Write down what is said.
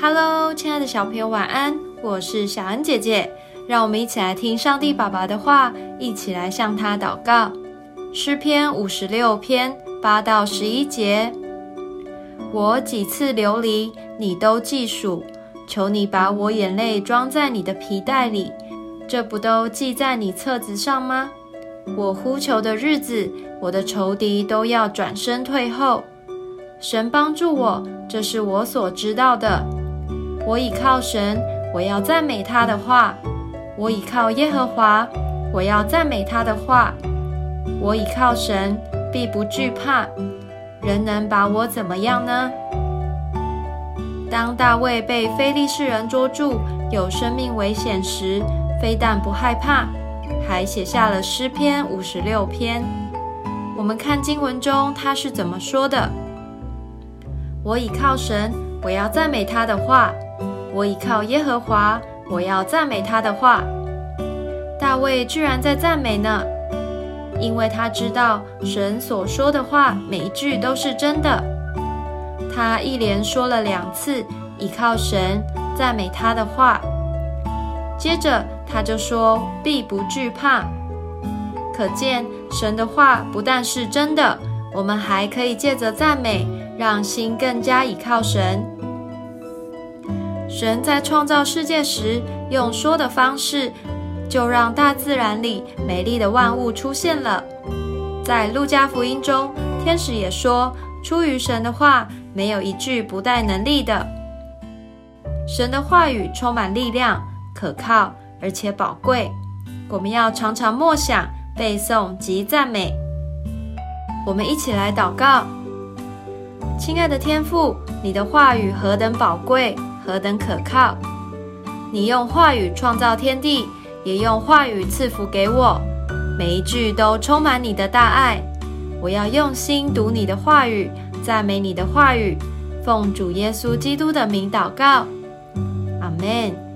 Hello，亲爱的小朋友，晚安！我是小恩姐姐，让我们一起来听上帝爸爸的话，一起来向他祷告。诗篇五十六篇八到十一节：我几次流离，你都记数，求你把我眼泪装在你的皮带里，这不都记在你册子上吗？我呼求的日子，我的仇敌都要转身退后。神帮助我，这是我所知道的。我倚靠神，我要赞美他的话；我倚靠耶和华，我要赞美他的话。我倚靠神，必不惧怕。人能把我怎么样呢？当大卫被非利士人捉住，有生命危险时，非但不害怕，还写下了诗篇五十六篇。我们看经文中他是怎么说的：“我倚靠神，我要赞美他的话。”我倚靠耶和华，我要赞美他的话。大卫居然在赞美呢，因为他知道神所说的话每一句都是真的。他一连说了两次倚靠神、赞美他的话，接着他就说必不惧怕。可见神的话不但是真的，我们还可以借着赞美，让心更加倚靠神。神在创造世界时，用说的方式，就让大自然里美丽的万物出现了。在路加福音中，天使也说：“出于神的话，没有一句不带能力的。”神的话语充满力量、可靠，而且宝贵。我们要常常默想、背诵及赞美。我们一起来祷告：亲爱的天父，你的话语何等宝贵！何等可靠！你用话语创造天地，也用话语赐福给我，每一句都充满你的大爱。我要用心读你的话语，赞美你的话语，奉主耶稣基督的名祷告，阿门。